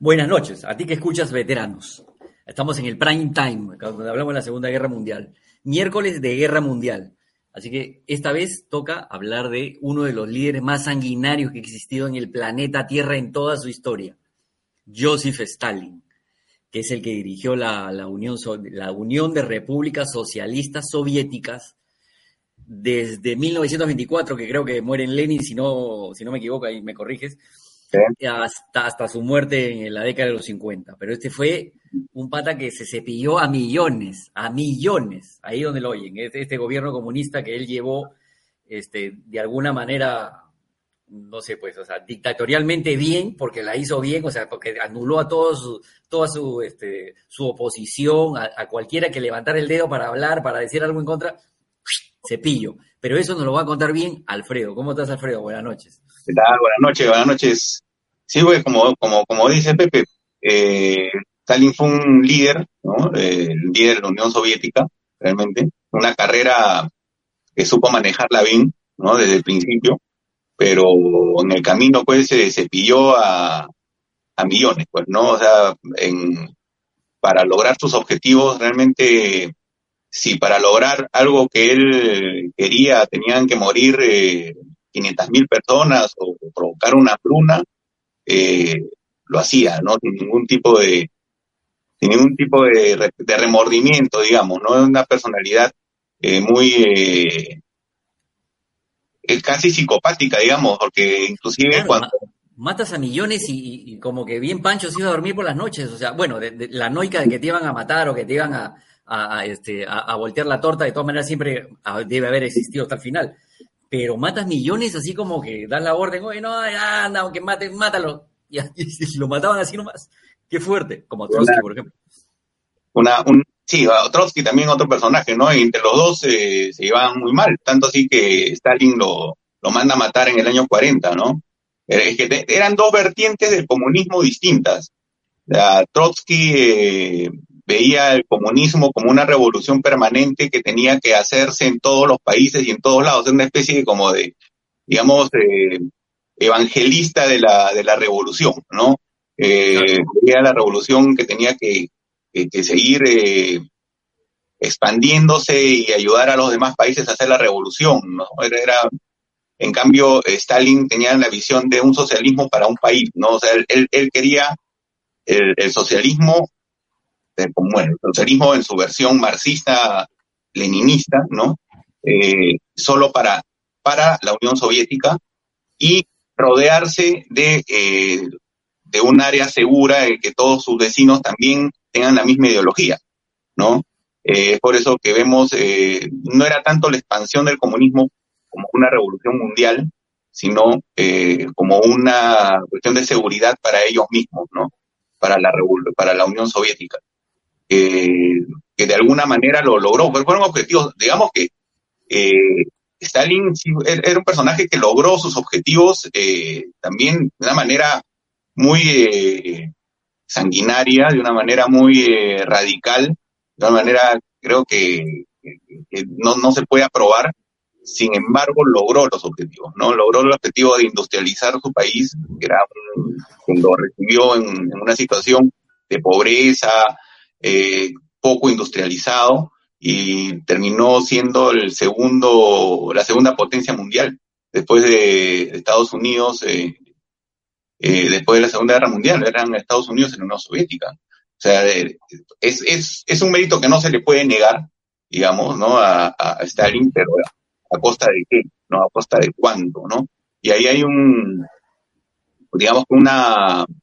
Buenas noches, a ti que escuchas veteranos. Estamos en el prime time, cuando hablamos de la Segunda Guerra Mundial. Miércoles de Guerra Mundial. Así que esta vez toca hablar de uno de los líderes más sanguinarios que ha existido en el planeta Tierra en toda su historia, Joseph Stalin, que es el que dirigió la, la Unión, la Unión de Repúblicas Socialistas Soviéticas desde 1924, que creo que muere en Lenin, si no, si no me equivoco, ahí me corriges, hasta, hasta su muerte en la década de los 50. Pero este fue un pata que se cepilló a millones, a millones, ahí donde lo oyen, este, gobierno comunista que él llevó este, de alguna manera, no sé, pues, o sea, dictatorialmente bien, porque la hizo bien, o sea, porque anuló a todos su, toda su, este, su oposición, a, a cualquiera que levantara el dedo para hablar, para decir algo en contra, cepillo. Pero eso nos lo va a contar bien Alfredo. ¿Cómo estás, Alfredo? Buenas noches. ¿Qué? Buenas noches, buenas noches. Sí, güey, como, como, como dice Pepe, eh, Stalin fue un líder, ¿no? Eh, líder de la Unión Soviética, realmente. Una carrera que supo manejarla bien, ¿no? Desde el principio. Pero en el camino, pues, se, se pilló a, a millones, pues, ¿no? O sea, en, para lograr sus objetivos, realmente, si para lograr algo que él quería tenían que morir eh, 500 mil personas o provocar una hambruna, eh, lo hacía, ¿no? Sin ningún tipo de, sin ningún tipo de, de remordimiento, digamos, ¿no? Una personalidad eh, muy, eh, casi psicopática, digamos, porque inclusive Claro, cuando... ma- matas a millones y, y- y como que bien Pancho se iba a dormir por las noches, o sea, bueno, de, de- la noica de que te iban a matar o que te iban a, a- a, este, a, a voltear la torta, de todas maneras siempre debe haber existido hasta el final. Pero matas millones así como que das la orden, oye, no, anda, aunque mate, mátalo. Y, y lo mataban así nomás. Qué fuerte, como Trotsky, por ejemplo. una, un, sí, Trotsky también otro personaje, ¿no? Y entre los dos eh, se llevaban muy mal, tanto así que Stalin lo, lo manda a matar en el año 40, ¿no? Eh, Es que te- eran dos vertientes del comunismo distintas. O sea, Trotsky eh, veía el comunismo como una revolución permanente que tenía que hacerse en todos los países y en todos lados, era una especie de como de, digamos, eh, evangelista de la, de la revolución, ¿no? Eh, veía la revolución que tenía que, que, que seguir eh, expandiéndose y ayudar a los demás países a hacer la revolución, ¿no? Era, era- en cambio, Stalin tenía la visión de un socialismo para un país, ¿no? O sea, él, él, él quería el, el socialismo, eh, como, bueno, el socialismo en su versión marxista-leninista, ¿no? Eh, solo para, para la Unión Soviética y rodearse de, eh, de un área segura en que todos sus vecinos también tengan la misma ideología, ¿no? Eh, es por eso que vemos, no era tanto la expansión del comunismo como una revolución mundial, sino como una cuestión de seguridad para ellos mismos, ¿no? Para la, para la Unión Soviética. Eh, que de alguna manera lo logró, pero fueron objetivos, digamos que eh, Stalin er- era un personaje que logró sus objetivos eh, también de una manera muy sanguinaria, de una manera muy radical, de una manera creo que, no, no se puede aprobar. Sin embargo, logró los objetivos, ¿no? Logró el objetivo de industrializar su país, que era lo recibió en una situación de pobreza, eh, poco industrializado, y terminó siendo el segundo, la segunda potencia mundial, después de Estados Unidos, eh, eh, después de la Segunda Guerra Mundial, eran Estados Unidos y la Unión Soviética. O sea, eh, es, es, es un mérito que no se le puede negar, digamos, ¿no? A, a Stalin, pero a costa de qué, ¿no? A costa de cuánto, ¿no? Y ahí hay un, digamos una, un-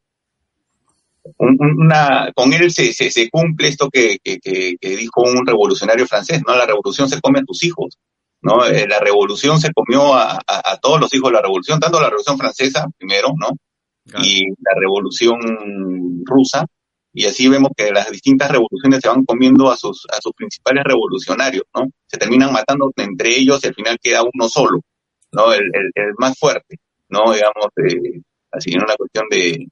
una, con él se, se, se cumple esto que, que, que, que dijo un revolucionario francés, ¿no? La revolución se come a tus hijos, ¿no? Eh, la revolución se comió a, a, a todos los hijos de la revolución, tanto la revolución francesa, primero, ¿no? y la revolución rusa, y así vemos que las distintas revoluciones se van comiendo a sus, a sus principales revolucionarios, ¿no? Se terminan matando entre ellos y al final queda uno solo, ¿no? El, el, más fuerte, ¿no? Digamos, eh, así en una cuestión de,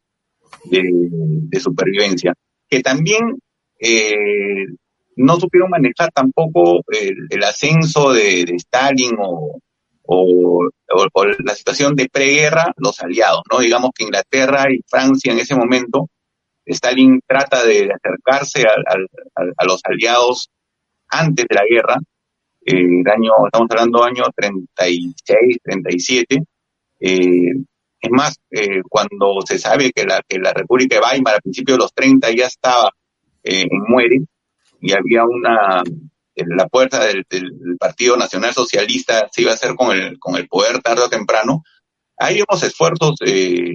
de, supervivencia. Que también eh, no supieron manejar tampoco el, ascenso de, Stalin o, o, la situación de preguerra, los aliados, ¿no? Digamos que Inglaterra y Francia en ese momento Stalin trata de acercarse a, los aliados antes de la guerra, el año, estamos hablando del año 36, 37. Eh, es más, eh, cuando se sabe que la, que la República de Weimar a principios de los 30 ya estaba eh, muere y había una, la puerta del, Partido Nacional Socialista se iba a hacer con el, con el poder tarde o temprano, hay unos esfuerzos eh,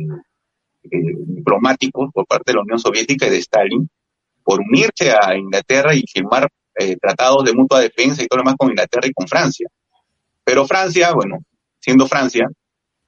eh, diplomáticos por parte de la Unión Soviética y de Stalin por unirse a Inglaterra y firmar eh, tratados de mutua defensa y todo lo demás con Inglaterra y con Francia. Pero Francia, bueno, siendo Francia,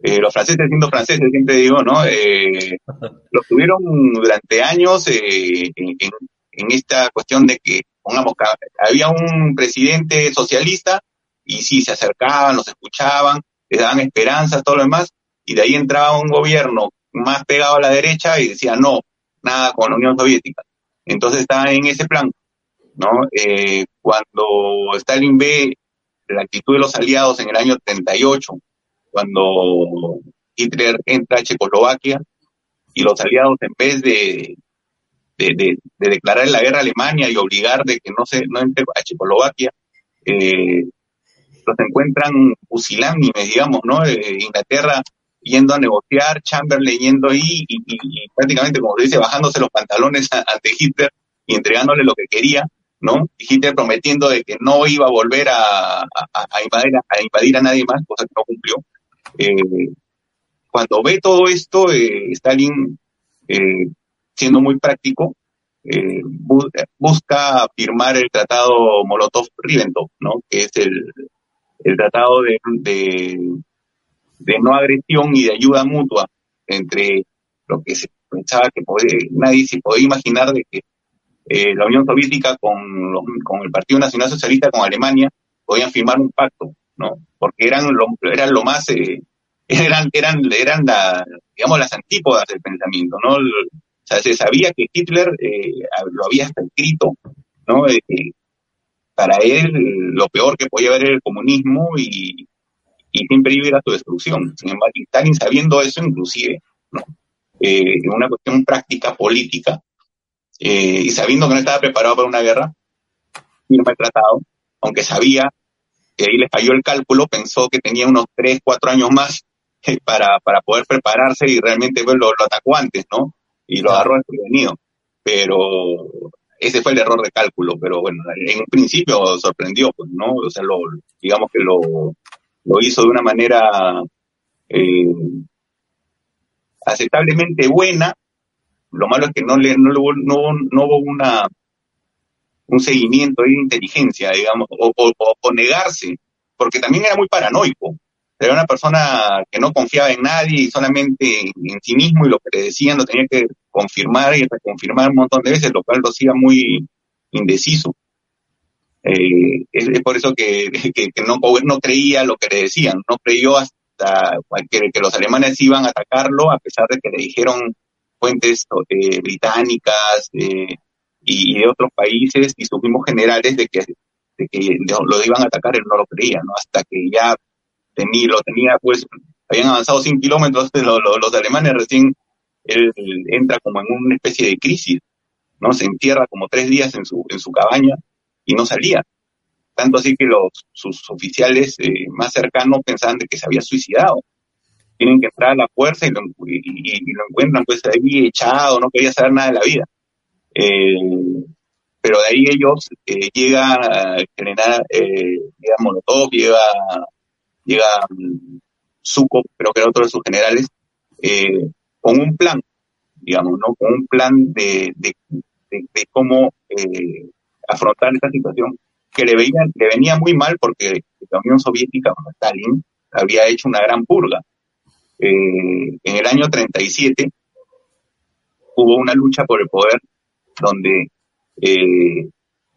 eh, los franceses siendo franceses, siempre digo, ¿no? Eh, los tuvieron durante años en, en, esta cuestión de que, pongamos, había un presidente socialista y sí, se acercaban, los escuchaban, les daban esperanzas, todo lo demás, y de ahí entraba un gobierno más pegado a la derecha y decía no, nada con la Unión Soviética. Entonces está en ese plan, ¿no? Eh, cuando Stalin ve la actitud de los aliados en el año 38, cuando Hitler entra a Checoslovaquia y los aliados en vez de, de, declarar la guerra a Alemania y obligar de que no se no entre a Checoslovaquia, eh, los encuentran pusilánimes, digamos, ¿no? Eh, Inglaterra yendo a negociar, Chamberlain yendo ahí y, prácticamente, como se dice, bajándose los pantalones ante Hitler y entregándole lo que quería, ¿no? Y Hitler prometiendo de que no iba a volver a, invadir, a invadir a nadie más, cosa que no cumplió. Eh, cuando ve todo esto, eh, Stalin, eh, siendo muy práctico, busca firmar el tratado Molotov-Ribbentrop, ¿no? Que es el, tratado de no agresión y de ayuda mutua entre lo que se pensaba que nadie se podía imaginar de que eh, la Unión Soviética con el Partido Nacional Socialista, con Alemania, podían firmar un pacto, ¿no? Porque eran lo, eran lo más, eh, eran, eran, eran la, digamos, las antípodas del pensamiento, ¿no? O sea, se sabía que Hitler eh, lo había hasta escrito, ¿no? para él lo peor que podía haber era el comunismo y, y siempre iba a su destrucción. Sin embargo, Stalin sabiendo eso, inclusive, ¿no? Eh, una cuestión práctica, política, eh, y sabiendo que no estaba preparado para una guerra, firma el tratado, aunque sabía que ahí le falló el cálculo, pensó que tenía unos tres, cuatro años más eh, para, para poder prepararse y realmente pues, lo, lo atacó antes, ¿no? Y lo agarró desprevenido. Pero ese fue el error de cálculo, pero bueno, en un principio sorprendió, pues, ¿no? O sea, lo, digamos que lo, lo hizo de una manera eh, aceptablemente buena. Lo malo es que no le no, no, no hubo una un seguimiento de inteligencia, digamos, o, o, negarse, porque también era muy paranoico. Era una persona que no confiaba en nadie y solamente en sí mismo y lo que le decían lo tenía que confirmar y reconfirmar un montón de veces, lo cual lo hacía muy indeciso. Eh, es, por eso que, no, no creía lo que le decían, no creyó hasta que, que, los alemanes iban a atacarlo, a pesar de que le dijeron fuentes eh, británicas eh, y, de otros países y sus mismos generales de que, de que lo iban a atacar, él no lo creía, ¿no? Hasta que ya tenía, lo tenía, pues, habían avanzado 100 kilómetros, los alemanes recién, él, entra como en una especie de crisis, ¿no? Se entierra como tres días en su, en su cabaña y no salía. Tanto así que los, sus oficiales eh, más cercanos pensaban de que se había suicidado. Tienen que entrar a la fuerza y lo, encuentran pues ahí echado, no quería saber nada de la vida. Eh, pero de ahí ellos eh, llega a generar, eh, llega Molotov, llega, llega Zuko, creo que era otro de sus generales, con un plan, digamos, ¿no? Con un plan de, de, de, de cómo afrontar esta situación que le, veía, le venía muy mal porque la Unión Soviética, Stalin, había hecho una gran purga. Eh, en el año 37 hubo una lucha por el poder donde eh,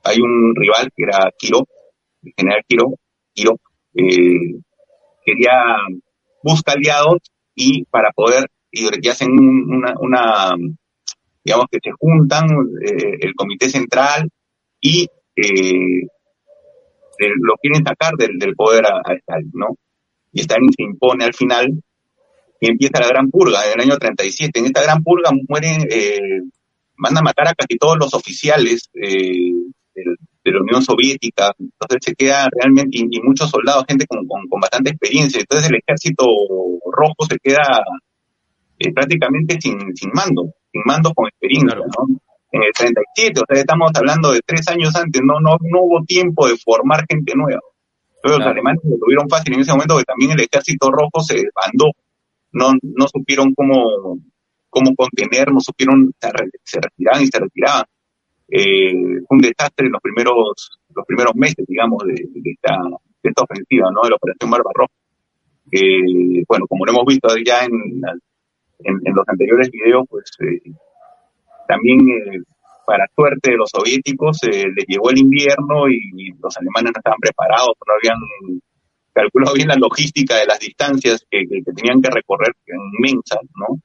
hay un rival que era Quiro, el general Quiro, Quiro eh, quería, busca aliados y para poder, y hacen una, digamos que se juntan eh, el comité central y lo quieren sacar del, del poder a, Stalin, ¿no? Y Stalin se impone al final y empieza la gran purga en el año 37. En esta gran purga mueren, van a matar a casi todos los oficiales eh, del, de la Unión Soviética, entonces se queda realmente, y, y muchos soldados, gente con, con, con, bastante experiencia, entonces el ejército rojo se queda eh, prácticamente sin, sin mando, sin mando con experiencia, claro. ¿no? En el 37, o sea, estamos hablando de tres años antes, no, no, no hubo tiempo de formar gente nueva. Entonces claro. los alemanes lo tuvieron fácil en ese momento que también el ejército rojo se desbandó, no, no supieron cómo, cómo contener, no supieron, se retiraban y se retiraban eh, fue un desastre en los primeros, los primeros meses, digamos, de, de, esta, de esta ofensiva, ¿no? De la Operación Barbarroja. Eh, bueno, como lo hemos visto ya en, en, en los anteriores videos, pues eh, también, eh, para suerte de los soviéticos, eh, les llegó el invierno y, y, los alemanes no estaban preparados, no habían calculado bien la logística de las distancias que, que, que tenían que recorrer, que inmensas, ¿no?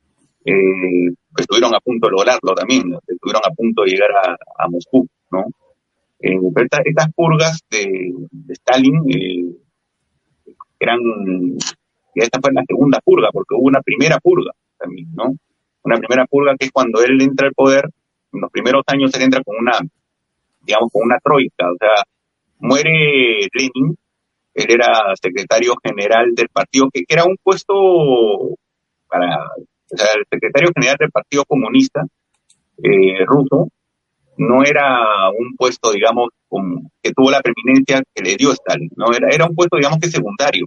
Eh, estuvieron a punto de lograrlo también, ¿no? estuvieron a punto de llegar a, a Moscú, ¿no? Eh, pero esta, estas purgas de, de Stalin eh, eran, y esta fue la segunda purga, porque hubo una primera purga también, ¿no? Una primera purga que es cuando él entra al poder, en los primeros años él entra con una, digamos, con una troika, o sea, muere Lenin, él era secretario general del partido, que, que era un puesto para el secretario general del Partido Comunista eh, ruso no era un puesto, digamos, que tuvo la preeminencia que le dio Stalin, ¿no? Era, era un puesto, digamos, que secundario,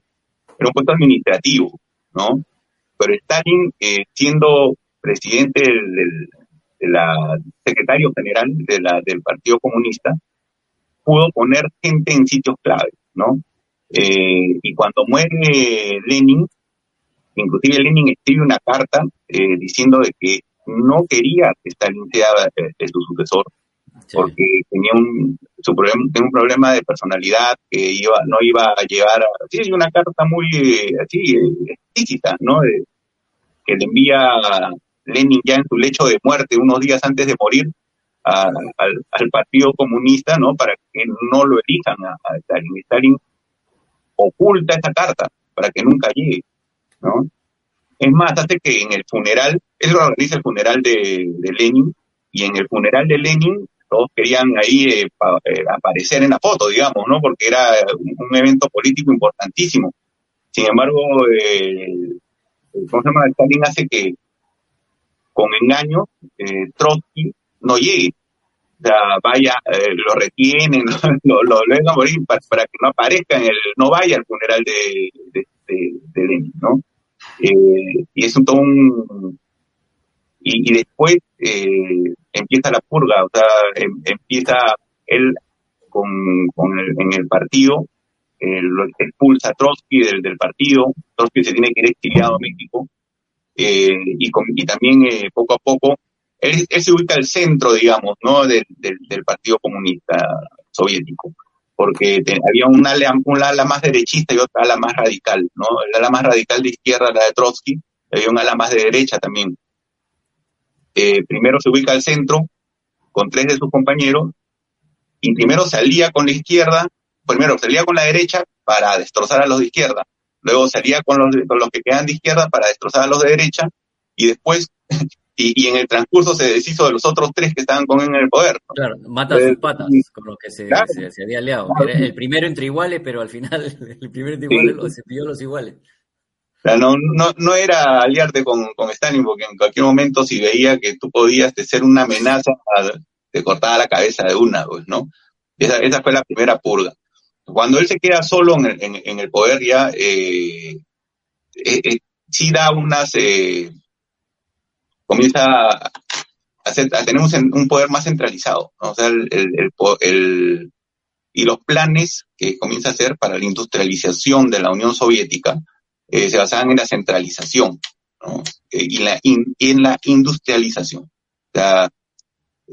era un puesto administrativo, ¿no? Pero Stalin, eh, siendo presidente del, del de la secretario general de la, del Partido Comunista, pudo poner gente en sitios claves, ¿no? Eh, y cuando muere Lenin, Inclusive Lenin escribe una carta eh, diciendo de que no quería que Stalin sea eh, su sucesor sí. porque tenía un, su problema, tenía un problema de personalidad que iba, no iba a llevar a, sí, una carta muy eh, así explícita, ¿no? De, que le envía a Lenin ya en su lecho de muerte unos días antes de morir a, al, al, Partido Comunista, ¿no? Para que no lo elijan a, a Stalin. Stalin oculta esa carta para que nunca llegue. ¿No? Es más, hace que en el funeral, él organiza el funeral de, Lenin, y en el funeral de Lenin todos querían ahí eh, pa, eh, aparecer en la foto, digamos, ¿no? Porque era un, evento político importantísimo. Sin embargo, eh, ¿cómo se llama? Stalin hace que con engaño eh, Trotsky no llegue. O sea, vaya, eh, lo retienen, lo, lo, lo dejan morir para, que no aparezca en el, no vaya al funeral de Lenin, ¿no? Eh, y es un, todo y, después eh, empieza la purga, o sea, em, empieza él con, el, en el partido, eh, expulsa Trotsky del, del, partido, Trotsky se tiene que ir exiliado a México, eh, y, también eh, poco a poco, él, se ubica al centro, digamos, ¿no? Del, del Partido Comunista Soviético porque había un ala, más derechista y otra ala más radical, ¿no? El ala más radical de izquierda, la de Trotsky, había un ala más de derecha también. Eh, primero se ubica al centro con tres de sus compañeros y primero salía con la izquierda, primero salía con la derecha para destrozar a los de izquierda, luego salía con los, con los que quedan de izquierda para destrozar a los de derecha y después y, y, en el transcurso se deshizo de los otros tres que estaban con él en el poder. ¿no? Claro, mata a sus patas con los que se, claro. se, se había aliado. Claro. Era el primero entre iguales, pero al final el primero entre iguales sí. se pidió los iguales. O sea, no, no, no era aliarte con, con Stalin, porque en cualquier momento si veía que tú podías ser una amenaza, te cortaba la cabeza de una, pues, ¿no? Esa, esa fue la primera purga. Cuando él se queda solo en el, en, en el poder ya, eh, eh, eh, sí da unas, eh, comienza a, hacer, a tener un, poder más centralizado, o sea, el, el, el, y los planes que comienza a hacer para la industrialización de la Unión Soviética eh, se basaban en la centralización ¿no? eh, y, la en la industrialización. O sea,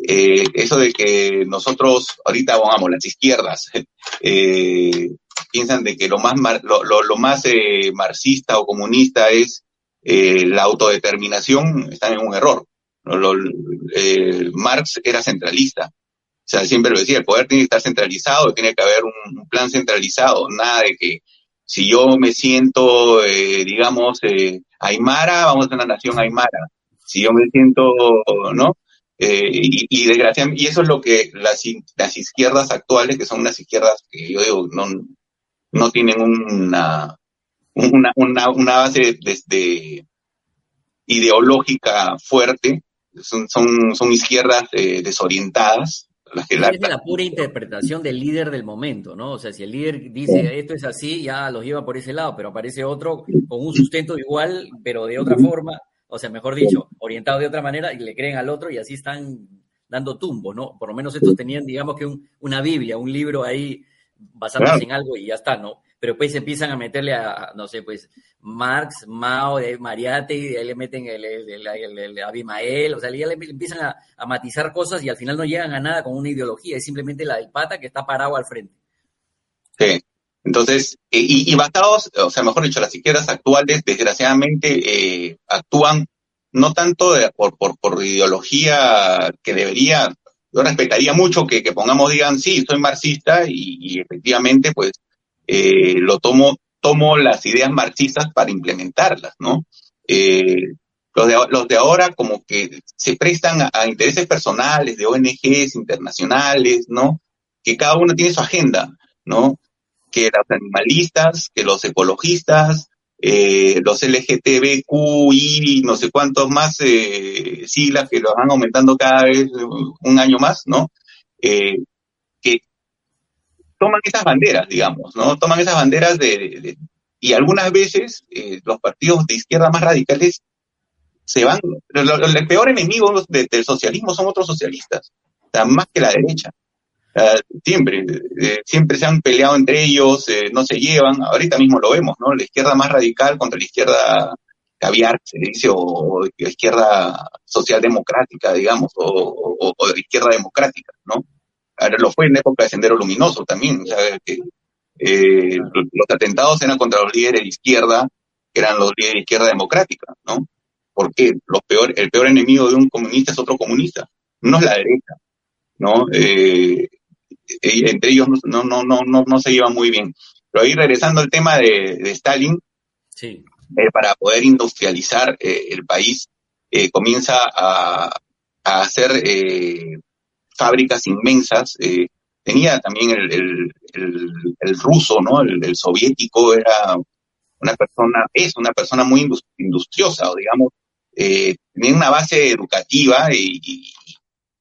eh, eso de que nosotros, ahorita, vamos, las izquierdas, piensan de que lo más, lo, lo, más eh, marxista o comunista es eh, la autodeterminación, están en un error. Marx era centralista. O sea, siempre lo decía, el poder tiene que estar centralizado, tiene que haber un, plan centralizado, nada de que si yo me siento, eh, digamos, eh, Aymara, vamos a una nación Aymara. Si yo me siento, ¿no? Eh, y, y, desgraciadamente, y eso es lo que las, las izquierdas actuales, que son unas izquierdas que yo digo, no, no tienen una, una, una, una base desde ideológica fuerte, son, son, son izquierdas eh, desorientadas. Las que es la pura interpretación del líder del momento, ¿no? O sea, si el líder dice esto es así, ya los lleva por ese lado, pero aparece otro con un sustento igual, pero de otra forma, o sea, mejor dicho, orientado de otra manera y le creen al otro y así están dando tumbo, ¿no? Por lo menos estos tenían, digamos que un, una Biblia, un libro ahí basándose en algo y ya está, ¿no? Pero pues empiezan a meterle a, no sé, pues Marx, Mao, de Mariate, y ahí le meten el, el, Abimael, o sea, ya le empiezan a, matizar cosas y al final no llegan a nada con una ideología, es simplemente la del pata que está parado al frente. Sí, entonces, y, y basados, o sea, mejor dicho, las izquierdas actuales, desgraciadamente, eh, actúan no tanto por, por, por ideología que debería, yo respetaría mucho que, que pongamos, digan, sí, soy marxista y, efectivamente, pues, eh, lo tomo, tomo las ideas marxistas para implementarlas, ¿no? Eh, los, de, los de ahora como que se prestan a, intereses personales de ONGs internacionales, ¿no? Que cada uno tiene su agenda, ¿no? Que los animalistas, que los ecologistas, eh, los LGTBQI, no sé cuántos más eh, siglas que los van aumentando cada vez un año más, ¿no? Eh, toman esas banderas, digamos, ¿no? Toman esas banderas de, y algunas veces eh, los partidos de izquierda más radicales se van, el peor enemigo del socialismo son otros socialistas, o más que la derecha siempre, eh, siempre se han peleado entre ellos, eh, no se llevan, ahorita mismo lo vemos, ¿no? La izquierda más radical contra la izquierda caviar, se dice, o, la izquierda socialdemocrática, digamos, o, o, la izquierda democrática, ¿no? Ahora lo fue en época de Sendero Luminoso también, o sea, que eh, los atentados eran contra los líderes de izquierda, que eran los líderes de izquierda democrática, ¿no? Porque lo peor, el peor enemigo de un comunista es otro comunista, no es la derecha, ¿no? Eh, entre ellos no, no, no, no, no se llevan muy bien. Pero ahí regresando al tema de, Stalin, sí. Eh, para poder industrializar el país, comienza a, a hacer fábricas inmensas. tenía también el, el, el, ruso, ¿no? El, soviético era una persona, es una persona muy industriosa, o digamos, tenía una base educativa y,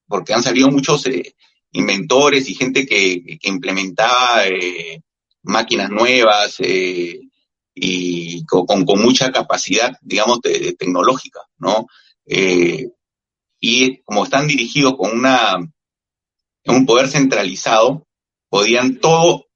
porque han salido muchos inventores y gente que, implementaba eh, máquinas nuevas eh, y con, con, mucha capacidad, digamos, de, tecnológica, ¿no? Eh, y como están dirigidos con una un poder centralizado, podían todo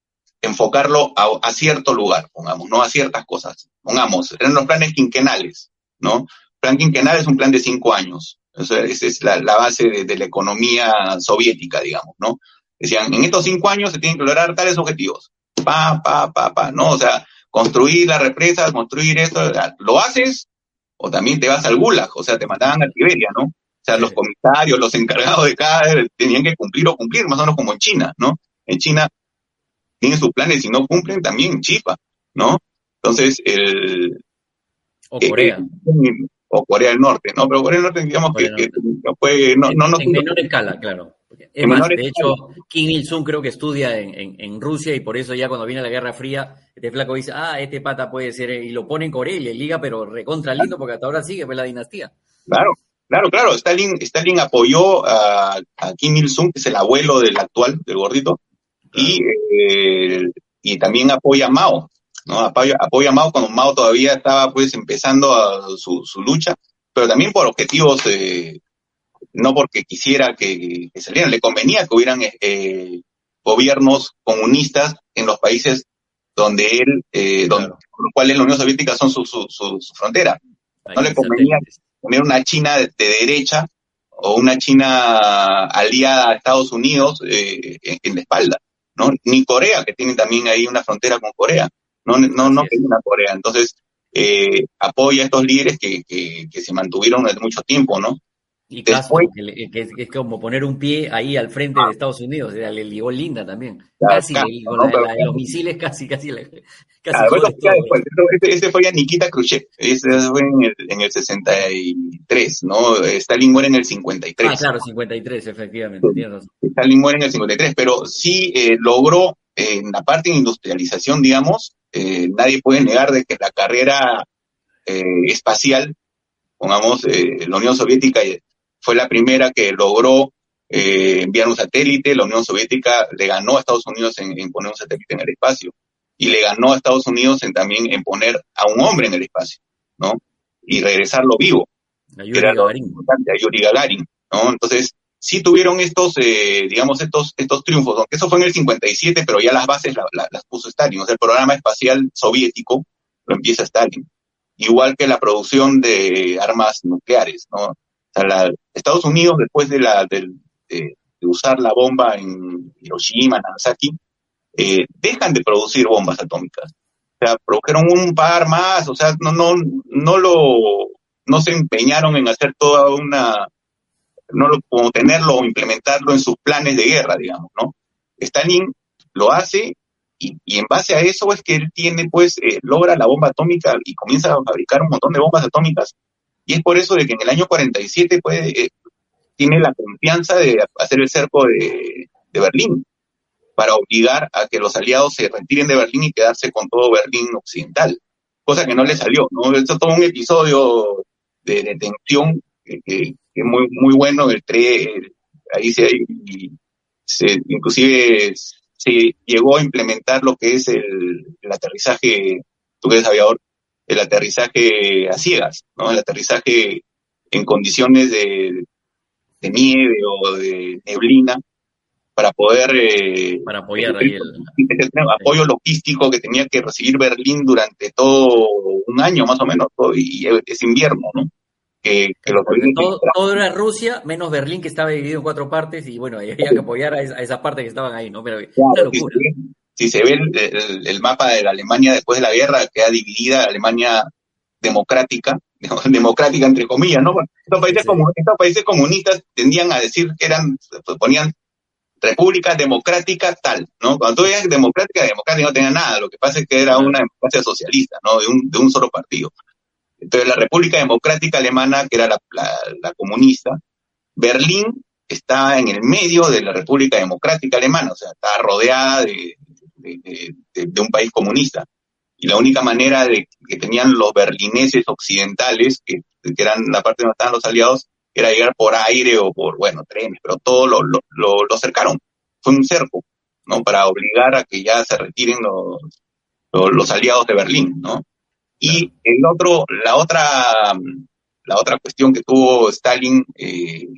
enfocarlo a, cierto lugar, pongamos, no a ciertas cosas. Pongamos, eran los planes quinquenales, ¿no? Plan quinquenal es un plan de cinco años. Esa es la, base de, la economía soviética, digamos, ¿no? Decían, en estos cinco años se tienen que lograr tales objetivos. Pa, pa, pa, pa, ¿no? O sea, construir la represa, construir esto, ¿lo haces? O también te vas al Gulag, o sea, te mandaban a Siberia, ¿no? O sea, los comisarios, los encargados de cada, tenían que cumplir o cumplir, más o menos como en China, ¿no? En China tienen sus planes, y si no cumplen, también chifa, ¿no? Entonces, el... O Corea. Eh, o Corea del Norte, ¿no? Pero Corea del Norte, digamos que, no fue, no, no, En menor escala, claro. Es más, de hecho, Kim Il-sung creo que estudia en, en, Rusia y por eso ya cuando viene la Guerra Fría, este flaco dice, ah, este pata puede ser, y lo pone en Corea y le liga, pero recontra lindo porque hasta ahora sigue, pues la dinastía. Claro, claro, claro. Stalin, Stalin apoyó a, a Kim Il-sung, que es el abuelo del actual, del gordito, y, eh, y también apoya a Mao. ¿no? Apoya, apoya a Mao cuando Mao todavía estaba pues empezando a, su, su, lucha, pero también por objetivos, eh, no porque quisiera que, que, salieran, le convenía que hubieran eh, gobiernos comunistas en los países donde él, eh, donde, con los cuales la Unión Soviética son su, su, su, frontera. No le convenía tener una China de, derecha o una China aliada a Estados Unidos eh, en, la espalda, ¿no? Ni Corea, que tiene también ahí una frontera con Corea, no, no, no que una Corea. Entonces, eh, apoya a estos líderes que, que, que, se mantuvieron durante mucho tiempo, ¿no? Y Después, que, es como poner un pie ahí al frente de Estados Unidos, le ligó linda también. casi, con los misiles casi, casi. casi ese, fue ya Nikita Khrushchev, ese fue en el, en el 63, ¿no? Stalin muere en el 53. Ah, claro, 53, efectivamente, Stalin muere en el 53, pero sí eh, logró, en la parte de industrialización, digamos, eh, nadie puede negar de que la carrera eh, espacial, pongamos, la Unión Soviética fue la primera que logró eh, enviar un satélite, la Unión Soviética le ganó a Estados Unidos en, poner un satélite en el espacio y le ganó a Estados Unidos en también en poner a un hombre en el espacio, ¿no? Y regresarlo vivo. A Yuri Gagarin. A Yuri Gagarin, ¿no? Entonces, sí tuvieron estos, eh, digamos, estos, estos triunfos, aunque eso fue en el 57, pero ya las bases las puso Stalin. O sea, el programa espacial soviético lo empieza Stalin. Igual que la producción de armas nucleares, ¿no? Estados Unidos, después de, la, de, usar la bomba en Hiroshima, Nagasaki, eh, dejan de producir bombas atómicas. O sea, produjeron un par más, o sea, no, no, no lo, no se empeñaron en hacer toda una, no lo, como tenerlo o implementarlo en sus planes de guerra, digamos, ¿no? Stalin lo hace y, en base a eso es que él tiene, pues, eh, logra la bomba atómica y comienza a fabricar un montón de bombas atómicas y es por eso de que en el año 47 puede, eh, tiene la confianza de hacer el cerco de, Berlín para obligar a que los aliados se retiren de Berlín y quedarse con todo Berlín occidental, cosa que no le salió, ¿no? Esto es todo un episodio de, tensión que, es muy, muy bueno, el ahí se, se, inclusive se llegó a implementar lo que es el, el aterrizaje, tú que eres aviador, el aterrizaje a ciegas, ¿no? El aterrizaje en condiciones de, nieve o de neblina para poder eh, para apoyar ahí el, apoyo logístico que tenía que recibir Berlín durante todo un año más o menos y es invierno no que, todo, era Rusia menos Berlín que estaba dividido en cuatro partes y bueno había que apoyar a esa, parte que estaban ahí no pero una locura si se ve el, mapa de la Alemania después de la guerra, queda dividida Alemania democrática, democrática entre comillas, ¿no? Estos países, estos países comunistas tendían a decir que eran, pues, ponían república democrática tal, ¿no? Cuando tú veías democrática, democrática no tenía nada, lo que pasa es que era una democracia socialista, ¿no? De un, de un solo partido. Entonces la República Democrática Alemana, que era la, la comunista, Berlín está en el medio de la República Democrática Alemana, o sea, está rodeada de, de, un país comunista. Y la única manera de que tenían los berlineses occidentales, que, eran la parte donde estaban los aliados, era llegar por aire o por, bueno, trenes, pero todo lo, lo, lo, cercaron. Fue un cerco, ¿no? Para obligar a que ya se retiren los, los, aliados de Berlín, ¿no? Y el otro, la otra, la otra cuestión que tuvo Stalin, eh,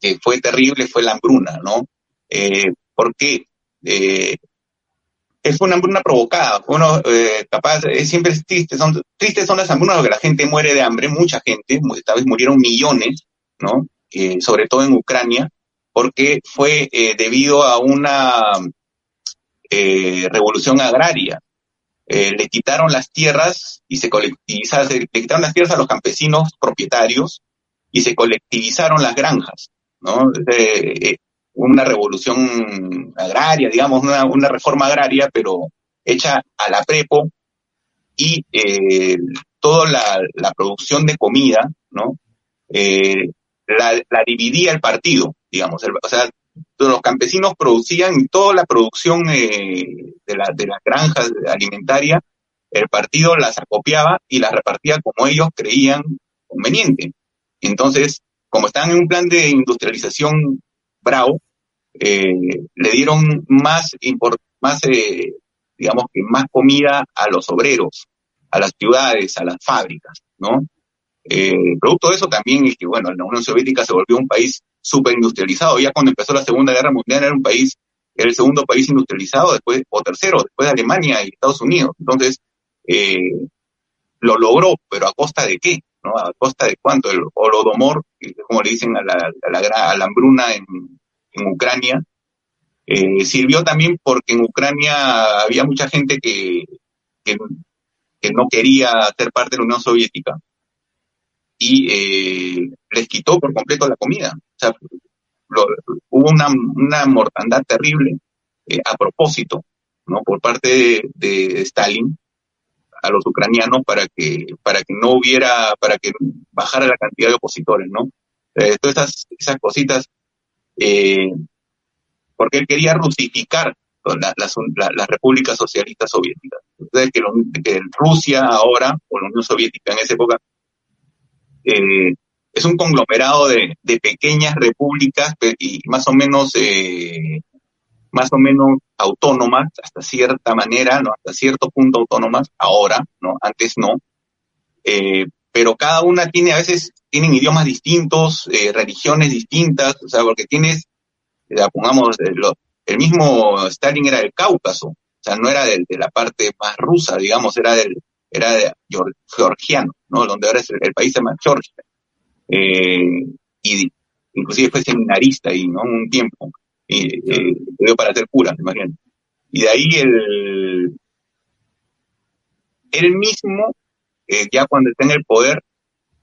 que, fue terrible, fue la hambruna, ¿no? Eh, porque eh, es una hambruna provocada. Uno, eh, capaz, siempre es triste. Son, tristes son las hambrunas porque la gente muere de hambre, mucha gente, esta vez murieron millones, ¿no? Eh, sobre todo en Ucrania, porque fue eh, debido a una eh, revolución agraria. Le quitaron las tierras y se colectivizaron, le quitaron las tierras a los campesinos propietarios y se colectivizaron las granjas, ¿no? Una revolución agraria, digamos, una, una reforma agraria, pero hecha a la prepo y eh, toda la, producción de comida, ¿no? Eh, la, la, dividía el partido, digamos, o sea, los campesinos producían toda la producción eh, de, la, de las granjas alimentarias, el partido las acopiaba y las repartía como ellos creían conveniente. Entonces, como estaban en un plan de industrialización bravo, eh, le dieron más, eh, digamos que más comida a los obreros, a las ciudades, a las fábricas, ¿no? Eh, producto de eso también es que, bueno, la Unión Soviética se volvió un país súper industrializado. Ya cuando empezó la Segunda Guerra Mundial era un país, era el segundo país industrializado, después, o tercero, después de Alemania y Estados Unidos. Entonces, eh, lo logró, pero ¿a costa de qué? ¿No? ¿A costa de cuánto? El Holodomor, como le dicen a la, a la, hambruna en, en Ucrania, eh, sirvió también porque en Ucrania había mucha gente que, que, no quería ser parte de la Unión Soviética y eh, les quitó por completo la comida. O sea, hubo una, una mortandad terrible eh, a propósito, ¿no? Por parte de, Stalin a los ucranianos para que para que no hubiera para que bajara la cantidad de opositores, ¿no? Eh, todas esas, esas cositas eh, porque él quería rusificar las la, la, repúblicas socialistas soviéticas. Entonces, que, que, Rusia ahora, o la Unión Soviética en esa época, eh, es un conglomerado de, de, pequeñas repúblicas y más o menos eh, más o menos autónomas hasta cierta manera, no hasta cierto punto autónomas ahora, no antes no, eh, pero cada una tiene a veces tienen idiomas distintos, eh, religiones distintas, o sea, porque tienes pongamos, eh, el mismo Stalin era del Cáucaso, o sea, no era de, la parte más rusa, digamos, era del, era de georgiano, ¿no? Donde ahora es el, país se llama Georgia. Eh, y inclusive fue seminarista ahí, ¿no? Un tiempo. Y eh, para ser cura, imagínate. Y de ahí el, él mismo, eh, ya cuando está en el poder,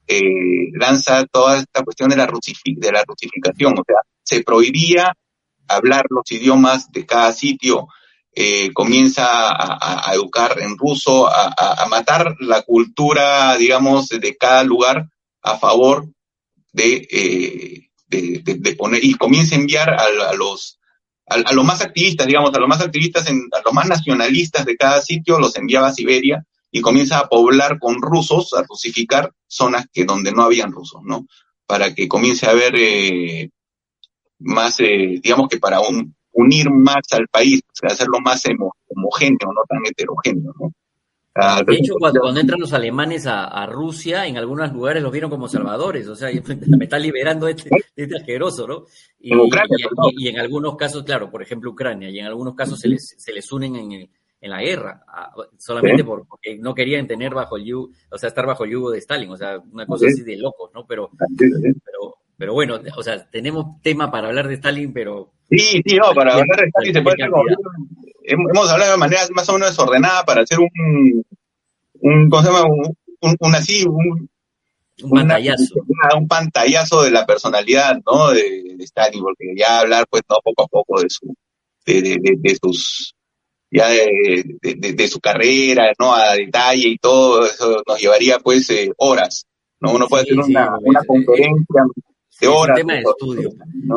eh, lanza toda esta cuestión de la, de la rusificación, o sea, se prohibía hablar los idiomas de cada sitio, eh, comienza a, educar en ruso, a, matar la cultura, digamos, de cada lugar a favor de, eh, de, poner, y comienza a enviar a, los a, los más activistas, digamos, a los más activistas, en, a los más nacionalistas de cada sitio, los enviaba a Siberia y comienza a poblar con rusos, a rusificar zonas que donde no habían rusos, ¿no? Para que comience a haber eh, más, eh, digamos que para un, unir más al país, hacerlo más homogéneo, no tan heterogéneo, ¿no? Ah, de hecho, cuando, entran los alemanes a, Rusia, en algunos lugares los vieron como salvadores, o sea, me está liberando este, este asqueroso, ¿no? Y, y, en algunos casos, claro, por ejemplo, Ucrania, y en algunos casos se, les, se les unen en, en la guerra, solamente porque no querían tener bajo el yugo, o sea, estar bajo el yugo de Stalin, o sea, una cosa así de locos, ¿no? Pero, pero pero bueno, o sea, tenemos tema para hablar de Stalin, pero... Sí, sí, no, para hablar de Stalin se puede hacer Hemos hablado de manera más o menos desordenada para hacer un, un ¿cómo se llama? Un, así, un, un pantallazo. un pantallazo de la personalidad, ¿no? De, Stalin, porque ya hablar, pues, no, poco a poco de su, de, de, de, sus, ya de, de, su carrera, ¿no? A detalle y todo, eso nos llevaría, pues, eh, horas, ¿no? Uno puede hacer una, una conferencia es un tema de estudio.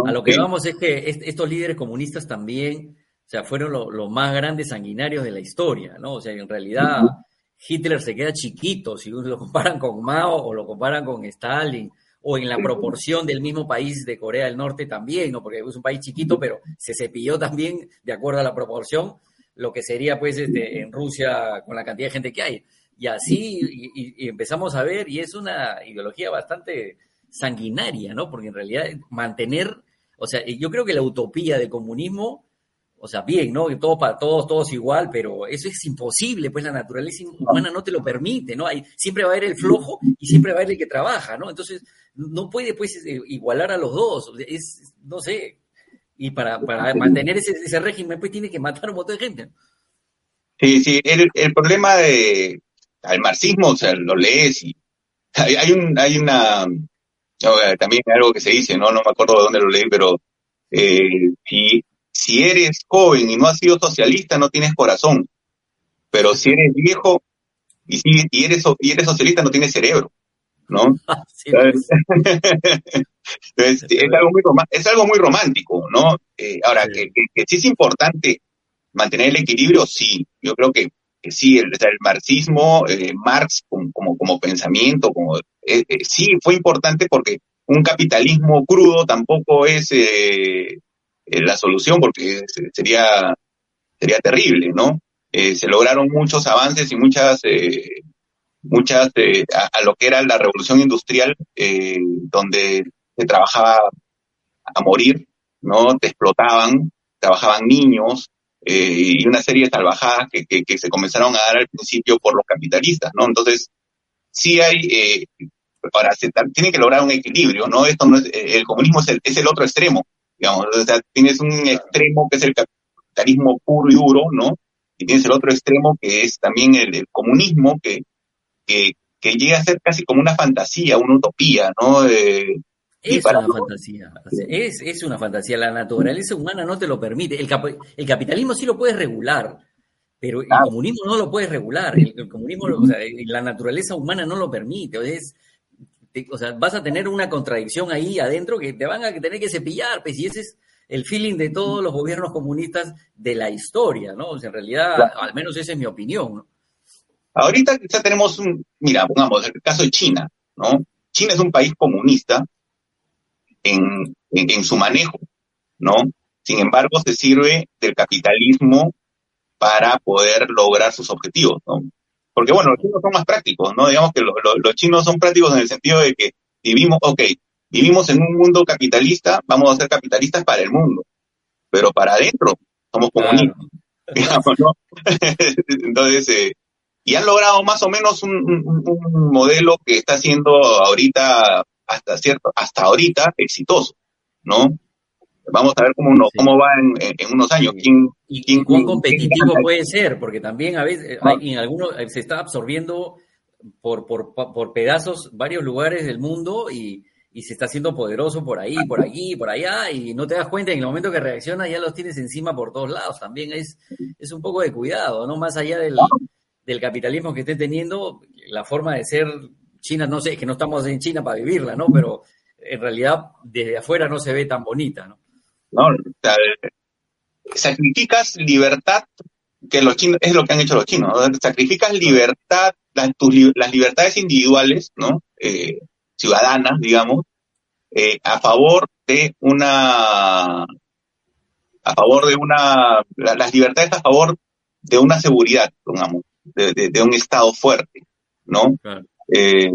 A lo que vamos es que estos líderes comunistas también, o sea, fueron los más grandes sanguinarios de la historia, ¿no? O sea, en realidad Hitler se queda chiquito si lo comparan con Mao o lo comparan con Stalin o en la proporción del mismo país de Corea del Norte también, ¿no? Porque es un país chiquito, pero se cepilló también de acuerdo a la proporción, lo que sería pues este, en Rusia con la cantidad de gente que hay. Y así y empezamos a ver, y es una ideología bastante sanguinaria, ¿no? Porque en realidad mantener, o sea, yo creo que la utopía del comunismo, o sea, bien, ¿no? Todos para todos, todos igual, pero eso es imposible, pues la naturaleza humana no te lo permite, ¿no? Hay, siempre va a haber el flojo y siempre va a haber el que trabaja, ¿no? Entonces, no puede, pues, eh, igualar a los dos, es, no sé, y para, para mantener ese, ese régimen, pues tiene que matar a un montón de gente. Sí, sí, el, el problema de, al marxismo, o sea, lo lees y hay, hay, un, hay una eh, también algo que se dice, ¿no? No me acuerdo de dónde lo leí, pero eh, si, si eres joven y no has sido socialista, no tienes corazón. Pero si eres viejo y, si, y, eres, y eres socialista, no tienes cerebro. ¿no? Pues. es, algo muy es algo muy romántico, ¿no? Eh, ahora, que, que, sí es importante mantener el equilibrio, sí. Yo creo que, sí, el, el marxismo, eh, Marx como, como, pensamiento, como eh, eh, sí fue importante porque un capitalismo crudo tampoco es la solución porque sería, sería terrible, ¿no? se lograron muchos avances y muchas, muchas a, lo que era la revolución industrial, donde se trabajaba a morir, ¿no? Te explotaban, trabajaban niños, y una serie de salvajadas que, que, se comenzaron a dar al principio por los capitalistas, ¿no? Entonces, sí hay, Ahora, se, tiene que lograr un equilibrio, ¿no? Esto no es, el comunismo es el, es el otro extremo, digamos, o sea, tienes un extremo que es el capitalismo puro y duro, ¿no? Y tienes el otro extremo que es también el, comunismo, que, que, que, llega a ser casi como una fantasía, una utopía, ¿no? Eh, es una fantasía, es, es, una fantasía, la naturaleza humana no te lo permite, el, el capitalismo sí lo puedes regular, pero el comunismo no lo puedes regular, el, comunismo, o sea, la naturaleza humana no lo permite, o sea, vas a tener una contradicción ahí adentro que te van a tener que cepillar, pues, y ese es el feeling de todos los gobiernos comunistas de la historia, ¿no? O sea, en realidad, al menos esa es mi opinión, ¿no? Ahorita ya tenemos un, mira, pongamos el caso de China, ¿no? China es un país comunista en, en su manejo, ¿no? Sin embargo, se sirve del capitalismo para poder lograr sus objetivos, ¿no? Porque bueno, los chinos son más prácticos, ¿no? Digamos que los chinos son prácticos en el sentido de que vivimos, ok, vivimos en un mundo capitalista, vamos a ser capitalistas para el mundo, pero para adentro somos comunistas, digamos, ¿no? Entonces, eh, y han logrado más o menos un, un, modelo que está siendo ahorita, hasta cierto, hasta ahorita exitoso, ¿no? Vamos a ver cómo, cómo va en, unos años. ¿Quién, ¿Y cuán competitivo puede ser? Porque también a veces, en algunos eh, se está absorbiendo por, por, por pedazos varios lugares del mundo y, y se está haciendo poderoso por ahí, por aquí, por allá, y no te das cuenta en el momento que reacciona ya los tienes encima por todos lados. También es, es un poco de cuidado, ¿no? Más allá del, del capitalismo que esté teniendo, la forma de ser China, no sé, que no estamos en China para vivirla, ¿no? Pero en realidad desde afuera no se ve tan bonita, ¿no? ¿no? sacrificas libertad, que los chinos, es lo que han hecho los chinos, sacrificas libertad, las, las libertades individuales, ¿no? Eh, ciudadanas, digamos, eh, a favor de una, a favor de una, las libertades a favor de una seguridad, digamos, de, un Estado fuerte, ¿no? Eh,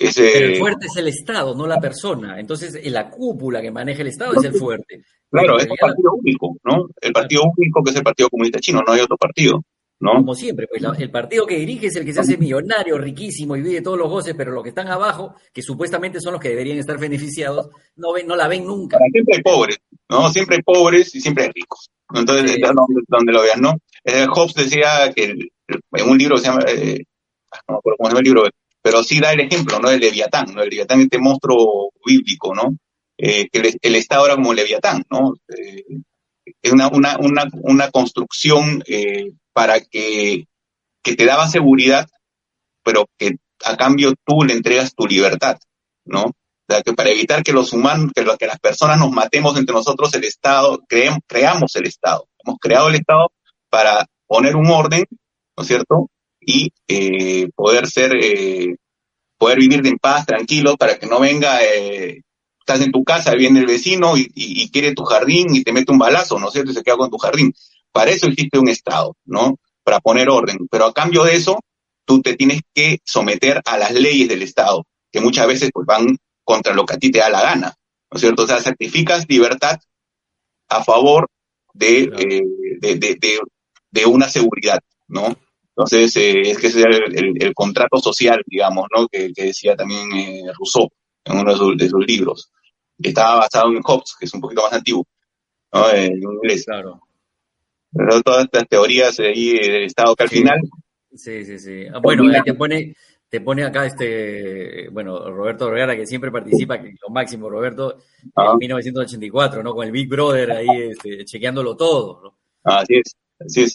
el fuerte es el Estado, no la persona. Entonces, la cúpula que maneja el Estado es el fuerte. Claro, es un partido único, ¿no? El partido único que es el Partido Comunista Chino, no hay otro partido. ¿No? Como siempre, pues el partido que dirige es el que se hace millonario, riquísimo y vive todos los goces, pero los que están abajo, que supuestamente son los que deberían estar beneficiados, no ven, no la ven nunca. Siempre hay pobres, ¿no? Siempre hay pobres y siempre hay ricos. Entonces, donde, lo veas, ¿no? Eh, Hobbes decía que en un libro que se llama, eh, no me acuerdo cómo se llama el libro, pero sí da el ejemplo, ¿no? El Leviatán, ¿no? El Leviatán, este monstruo bíblico, ¿no? Eh, que el, Estado era como Leviatán, ¿no? Eh, es una, una, una, una construcción eh, para que, que te daba seguridad, pero que a cambio tú le entregas tu libertad, ¿no? Para evitar que los humanos, que, que las personas nos matemos entre nosotros, el Estado, creemos, creamos el Estado. Hemos creado el Estado para poner un orden, ¿no es cierto? Y eh, poder ser, eh, poder vivir en paz, tranquilo, para que no venga, eh, estás en tu casa, viene el vecino y, y, quiere tu jardín y te mete un balazo, ¿no es cierto? Y se queda con tu jardín. Para eso existe un Estado, ¿no? Para poner orden. Pero a cambio de eso, tú te tienes que someter a las leyes del Estado, que muchas veces pues, van contra lo que a ti te da la gana, ¿no es cierto? O sea, sacrificas libertad a favor de, de, de, de, de una seguridad, ¿no? Entonces, eh, es que ese es el, contrato social, digamos, ¿no? Que, decía también eh, Rousseau en uno de sus, libros, que estaba basado en Hobbes, que es un poquito más antiguo, ¿no? En inglés. Claro. Pero todas estas teorías ahí del Estado que al final... Sí, sí, sí. Ah, bueno, ahí te pone, te pone acá este, bueno, Roberto Vergara, que siempre participa, que lo máximo, Roberto, en 1984, ¿no? Con el Big Brother ahí este, chequeándolo todo, ¿no? Así es.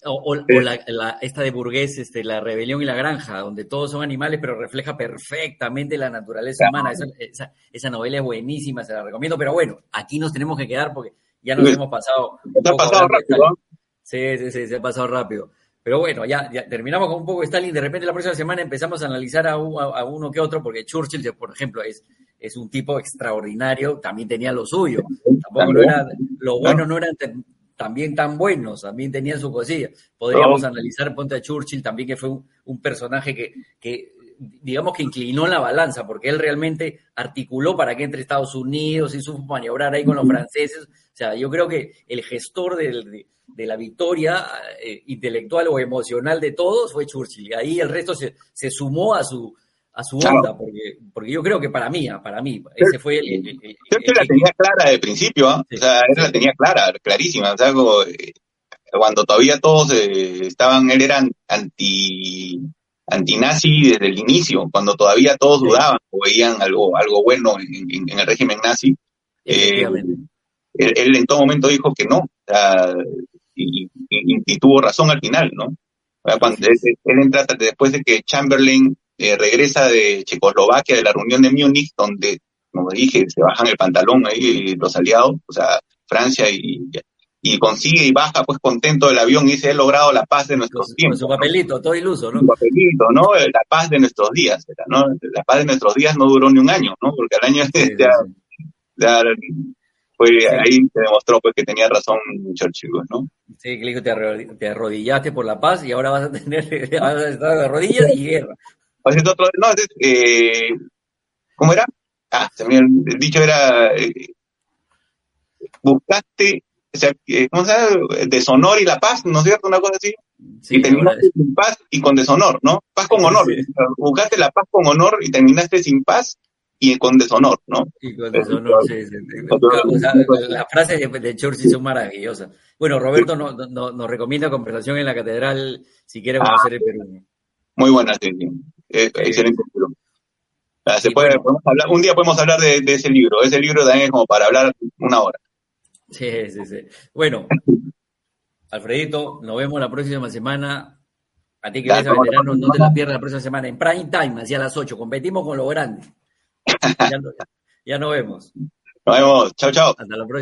O, la, esta de Burgués, este, La rebelión y la granja, donde todos son animales, pero refleja perfectamente la naturaleza humana. Esa, esa, novela es buenísima, se la recomiendo. Pero bueno, aquí nos tenemos que quedar porque ya nos hemos pasado. Se ha pasado rápido. Sí, sí, sí, se ha pasado rápido. Pero bueno, ya, terminamos con un poco de Stalin. De repente, la próxima semana empezamos a analizar a, uno que otro, porque Churchill, por ejemplo, es, es un tipo extraordinario, también tenía lo suyo. Tampoco no era, lo bueno no era también tan buenos, también tenían su cosilla. Podríamos analizar Ponte a Churchill también, que fue un, personaje que, que, digamos que inclinó la balanza, porque él realmente articuló para que entre Estados Unidos y supo maniobrar ahí con los franceses. O sea, yo creo que el gestor de, la victoria eh, intelectual o emocional de todos fue Churchill. Y ahí el resto se, se sumó a su, a su onda, porque, porque yo creo que para mí, ah, para mí, ese fue el... el, el- el- la tenía clara de principio. Sí, o sea, él la tenía clara, clarísima, o sea, como, eh, cuando todavía todos eh, estaban, él era anti antinazi desde el inicio, cuando todavía todos Sí. dudaban o veían algo, algo bueno en, en- en el régimen nazi, efectivamente. él, él en todo momento dijo que no, o sea, y, y- y tuvo razón al final, ¿no? Cuando él, él entra después de que Chamberlain eh, regresa de Checoslovaquia, de la reunión de Múnich, donde, como dije, se bajan el pantalón ahí los aliados, o sea, Francia y, y consigue y baja pues contento del avión y dice, he logrado la paz de Con nuestros su, con tiempos. su ¿no? papelito, todo iluso, ¿no? Su papelito, ¿no? La paz de nuestros días, ¿no? La paz de nuestros días no duró ni un año, ¿no? Porque al año Sí, sí, ya, ya Sí. ahí se demostró pues que tenía razón Churchill, ¿no? Sí, que te arrodillaste por la paz y ahora vas a tener, vas a estar de rodillas y guerra. O sea, es otro, no, eh, ¿cómo era? Ah, me, el dicho era, eh, buscaste, o sea, ¿cómo se llama? Deshonor y la paz, ¿no es cierto? Una cosa así. Sí, y terminaste sin paz y con deshonor, ¿no? Paz con honor. Sí. Buscaste la paz con honor y terminaste sin paz y con deshonor, ¿no? y con deshonor, sí, sí, sí. O sea, las frases de, de Churchill son maravillosas. Bueno, Roberto no- no- nos recomienda conversación en la catedral si quiere conocer el Perú. Muy buena, sí. Eh. Excelente libro. Ah, se Y puede, bueno. podemos hablar, un día podemos hablar de, de ese libro. Ese libro también es como para hablar una hora. Sí, sí, sí. Bueno, Alfredito, nos vemos la próxima semana. A ti que Ya, ves a no, veterano, no, te la pierdas la próxima semana en prime time, hacia las 8. Competimos con lo grande. Ya, no- ya nos vemos. Nos vemos. Chao, chao. Hasta la próxima.